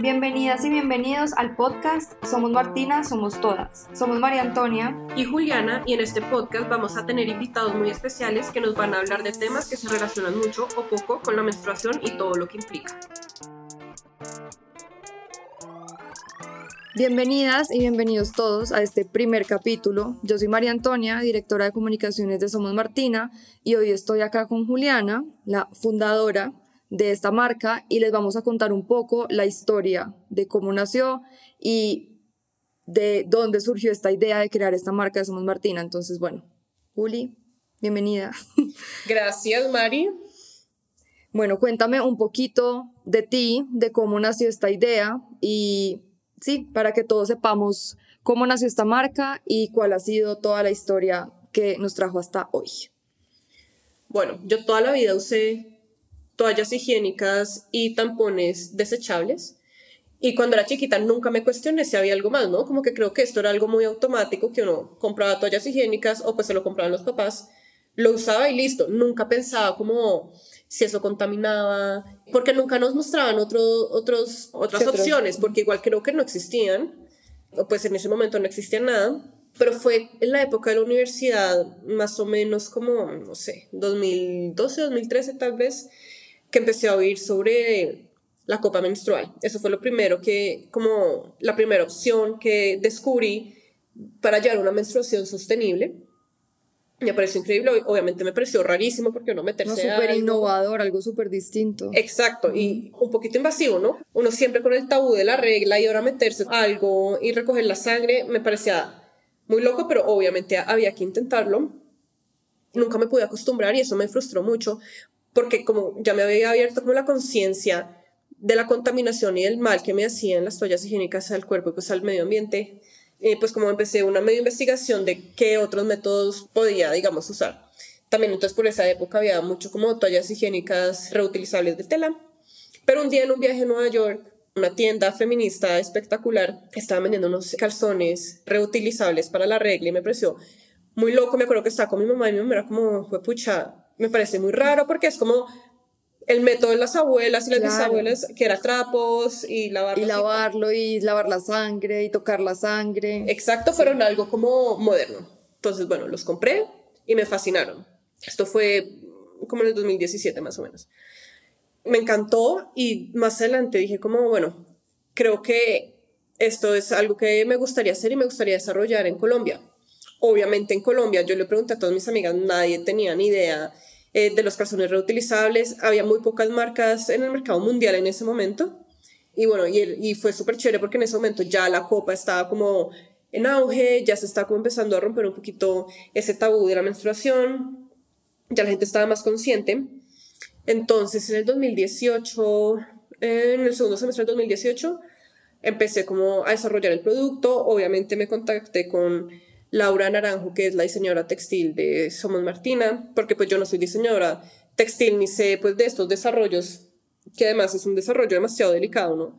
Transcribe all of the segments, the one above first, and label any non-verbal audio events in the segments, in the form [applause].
Bienvenidas y bienvenidos al podcast Somos Martina, Somos Todas. Somos María Antonia y Juliana y en este podcast vamos a tener invitados muy especiales que nos van a hablar de temas que se relacionan mucho o poco con la menstruación y todo lo que implica. Bienvenidas y bienvenidos todos a este primer capítulo. Yo soy María Antonia, directora de comunicaciones de Somos Martina, y hoy estoy acá con Juliana, la fundadora de esta marca y les vamos a contar un poco la historia de cómo nació y de dónde surgió esta idea de crear esta marca de Somos Martina. Entonces, bueno, Juli, bienvenida. [laughs] Gracias, Mari. Bueno, cuéntame un poquito de ti, de cómo nació esta idea y sí, para que todos sepamos cómo nació esta marca y cuál ha sido toda la historia que nos trajo hasta hoy. Bueno, yo toda la vida usé toallas higiénicas y tampones desechables. Y cuando era chiquita nunca me cuestioné si había algo más, ¿no? Como que creo que esto era algo muy automático, que uno compraba toallas higiénicas o pues se lo compraban los papás, lo usaba y listo. Nunca pensaba como si eso contaminaba, porque nunca nos mostraban otro, otros, otras opciones, porque igual creo que no existían, o pues en ese momento no existía nada. Pero fue en la época de la universidad, más o menos como, no sé, 2012, 2013 tal vez, que empecé a oír sobre la copa menstrual. Eso fue lo primero que, como la primera opción que descubrí para llevar una menstruación sostenible. Me pareció increíble, obviamente me pareció rarísimo porque uno meterse no, súper innovador, algo súper distinto. Exacto, y un poquito invasivo, ¿no? Uno siempre con el tabú de la regla y ahora meterse algo y recoger la sangre me parecía muy loco, pero obviamente había que intentarlo. Nunca me pude acostumbrar y eso me frustró mucho porque como ya me había abierto como la conciencia de la contaminación y del mal que me hacían las toallas higiénicas al cuerpo y pues al medio ambiente, eh, pues como empecé una medio investigación de qué otros métodos podía, digamos, usar. También entonces por esa época había mucho como toallas higiénicas reutilizables de tela. Pero un día en un viaje a Nueva York, una tienda feminista espectacular estaba vendiendo unos calzones reutilizables para la regla y me pareció muy loco. Me acuerdo que estaba con mi mamá y mi mamá era como, fue pucha, me parece muy raro porque es como el método de las abuelas y las bisabuelas, que era trapos y lavarlo. Y lavarlo y lavar la sangre y tocar la sangre. Exacto, fueron algo como moderno. Entonces, bueno, los compré y me fascinaron. Esto fue como en el 2017 más o menos. Me encantó y más adelante dije como, bueno, creo que esto es algo que me gustaría hacer y me gustaría desarrollar en Colombia. Obviamente en Colombia, yo le pregunté a todas mis amigas, nadie tenía ni idea eh, de los calzones reutilizables. Había muy pocas marcas en el mercado mundial en ese momento. Y bueno, y, fue súper chévere porque en ese momento ya la copa estaba como en auge, ya se estaba como empezando a romper un poquito ese tabú de la menstruación, ya la gente estaba más consciente. Entonces, en el 2018, en el segundo semestre del 2018, empecé como a desarrollar el producto. Obviamente me contacté con Laura Naranjo, que es la diseñadora textil de Somos Martina, porque pues yo no soy diseñadora textil ni sé pues de estos desarrollos, que además es un desarrollo demasiado delicado, ¿no?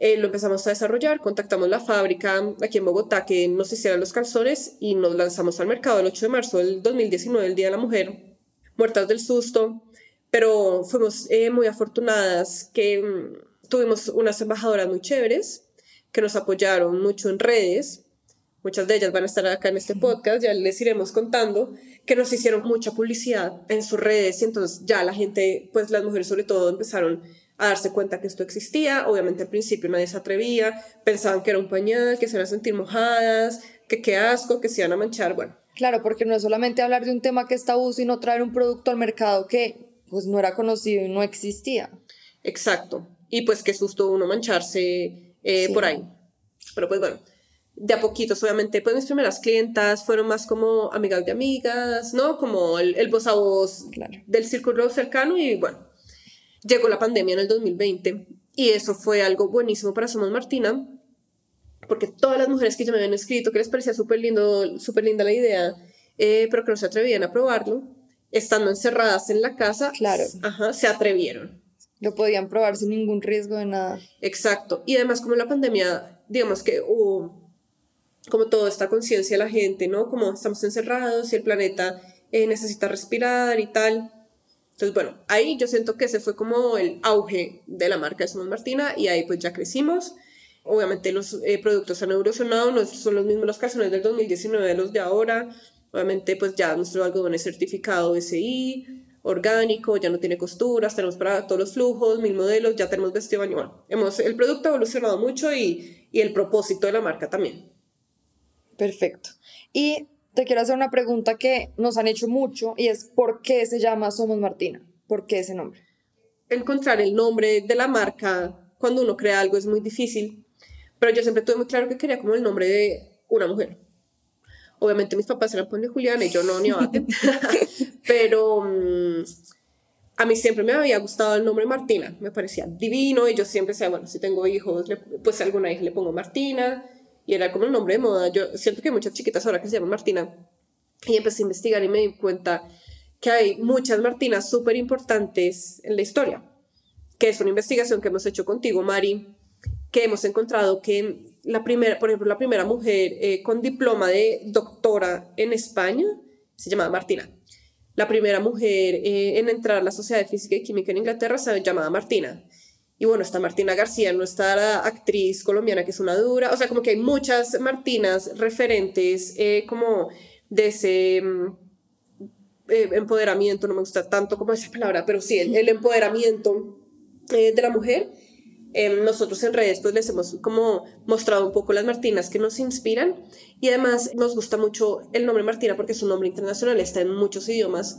Eh, lo empezamos a desarrollar, contactamos la fábrica aquí en Bogotá que nos hicieran los calzones y nos lanzamos al mercado el 8 de marzo del 2019, el Día de la Mujer, muertas del susto, pero fuimos eh, muy afortunadas que mm, tuvimos unas embajadoras muy chéveres que nos apoyaron mucho en redes muchas de ellas van a estar acá en este podcast, ya les iremos contando, que nos hicieron mucha publicidad en sus redes y entonces ya la gente, pues las mujeres sobre todo, empezaron a darse cuenta que esto existía. Obviamente al principio nadie se atrevía, pensaban que era un pañal, que se iban a sentir mojadas, que qué asco, que se iban a manchar, bueno. Claro, porque no es solamente hablar de un tema que está tabú, sino traer un producto al mercado que pues no era conocido y no existía. Exacto. Y pues qué susto uno mancharse eh, por ahí. Pero pues bueno, de a poquitos, obviamente, pues mis primeras clientas fueron más como amigas de amigas, ¿no? Como el, el voz a voz del círculo cercano y bueno, llegó la pandemia en el 2020 y eso fue algo buenísimo para Somos Martina, porque todas las mujeres que ya me habían escrito que les parecía súper lindo, súper linda la idea, eh, pero que no se atrevían a probarlo, estando encerradas en la casa, claro. ajá, se atrevieron. Lo podían probar sin ningún riesgo de nada. Exacto. Y además como la pandemia, digamos que hubo como toda esta conciencia de la gente, ¿no? Como estamos encerrados y el planeta eh, necesita respirar y tal. Entonces, bueno, ahí yo siento que ese fue como el auge de la marca de Somos Martina y ahí pues ya crecimos. Obviamente los eh, productos han evolucionado, no son los mismos los calzones del 2019 de los de ahora. Obviamente pues ya nuestro algodón es certificado SI, orgánico, ya no tiene costuras, tenemos para todos los flujos, mil modelos, ya tenemos vestido baño. Bueno, hemos, el producto ha evolucionado mucho y, y el propósito de la marca también. Perfecto. Y te quiero hacer una pregunta que nos han hecho mucho y es ¿por qué se llama Somos Martina? ¿Por qué ese nombre? Encontrar el nombre de la marca cuando uno crea algo es muy difícil, pero yo siempre tuve muy claro que quería como el nombre de una mujer. Obviamente mis papás eran ponen Juliana y yo no, ni abate. [laughs] pero mm, a mí siempre me había gustado el nombre Martina, me parecía divino y yo siempre decía, bueno, si tengo hijos, pues a alguna hija le pongo Martina y era como el nombre de moda. Yo siento que hay muchas chiquitas ahora que se llaman Martina. Y empecé a investigar y me di cuenta que hay muchas Martinas súper importantes en la historia, que es una investigación que hemos hecho contigo, Mari, que hemos encontrado que la primera, por ejemplo, la primera mujer eh, con diploma de doctora en España se llamaba Martina. La primera mujer eh, en entrar a la Sociedad de Física y Química en Inglaterra se llamaba Martina. Y bueno, está Martina García, nuestra actriz colombiana, que es una dura. O sea, como que hay muchas Martinas referentes eh, como de ese mm, eh, empoderamiento, no me gusta tanto como esa palabra, pero sí, el, empoderamiento eh, de la mujer. Em, nosotros en redes pues les hemos como mostrado un poco las Martinas que nos inspiran y además nos gusta mucho el nombre Martina porque es un nombre internacional, está en muchos idiomas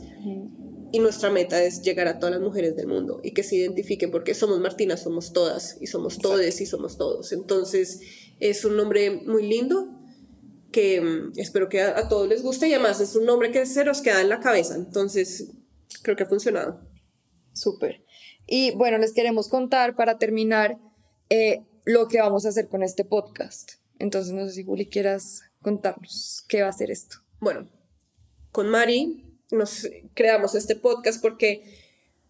y nuestra meta es llegar a todas las mujeres del mundo y que se identifiquen porque somos Martina, somos todas y somos todes y somos todos. Entonces es un nombre muy lindo que mm, espero que a, todos les guste y además es un nombre que se nos queda en la cabeza. Entonces creo que ha funcionado. Súper. Y bueno, les queremos contar para terminar eh, lo que vamos a hacer con este podcast. Entonces no sé si Juli quieras contarnos qué va a ser esto. Bueno, con Mari nos creamos este podcast porque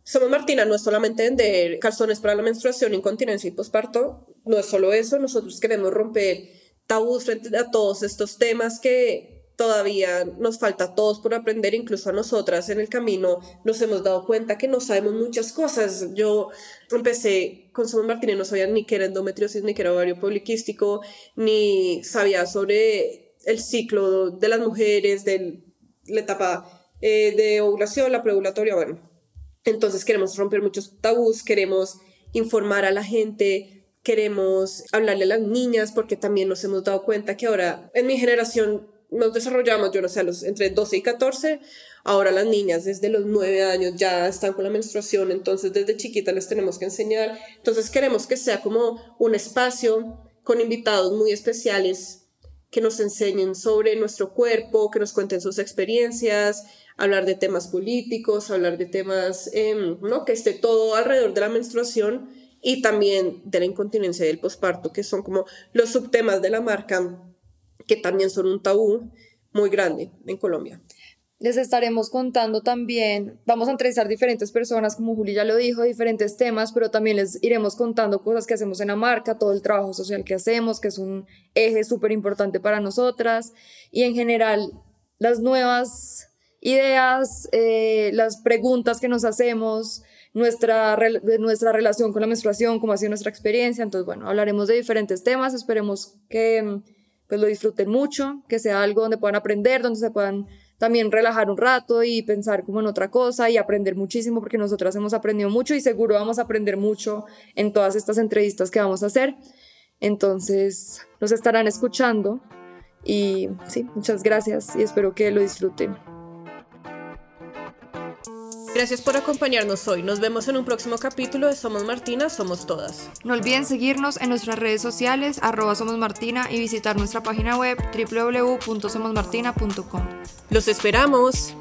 Somos Martina no es solamente vender calzones para la menstruación, incontinencia y posparto, no es solo eso, nosotros queremos romper tabús frente a todos estos temas que todavía nos falta a todos por aprender, incluso a nosotras en el camino nos hemos dado cuenta que no sabemos muchas cosas. Yo empecé con Martina y no sabía ni qué era endometriosis, ni qué era ovario poliquístico, ni sabía sobre el ciclo de las mujeres, de la etapa eh, de ovulación, la preovulatoria, bueno. Entonces queremos romper muchos tabús, queremos informar a la gente, queremos hablarle a las niñas, porque también nos hemos dado cuenta que ahora en mi generación nos desarrollamos, yo no sé, los, entre 12 y 14, ahora las niñas desde los 9 años ya están con la menstruación, entonces desde chiquita les tenemos que enseñar, entonces queremos que sea como un espacio con invitados muy especiales que nos enseñen sobre nuestro cuerpo, que nos cuenten sus experiencias, hablar de temas políticos, hablar de temas, em, ¿no? Que esté todo alrededor de la menstruación y también de la incontinencia y del posparto, que son como los subtemas de la marca, que también son un tabú muy grande en Colombia. Les estaremos contando también, vamos a entrevistar diferentes personas, como Juli ya lo dijo, diferentes temas, pero también les iremos contando cosas que hacemos en la marca, todo el trabajo social que hacemos, que es un eje súper importante para nosotras, y en general las nuevas ideas, eh, las preguntas que nos hacemos, nuestra, nuestra relación con la menstruación, cómo ha sido nuestra experiencia. Entonces, bueno, hablaremos de diferentes temas, esperemos que pues, lo disfruten mucho, que sea algo donde puedan aprender, donde se puedan también relajar un rato y pensar como en otra cosa y aprender muchísimo, porque nosotras hemos aprendido mucho y seguro vamos a aprender mucho en todas estas entrevistas que vamos a hacer. Entonces, nos estarán escuchando y sí, muchas gracias y espero que lo disfruten. Gracias por acompañarnos hoy. Nos vemos en un próximo capítulo de Somos Martina, Somos Todas. No olviden seguirnos en nuestras redes sociales, arroba Somos Martina, y visitar nuestra página web www.somosmartina.com. ¡Los esperamos!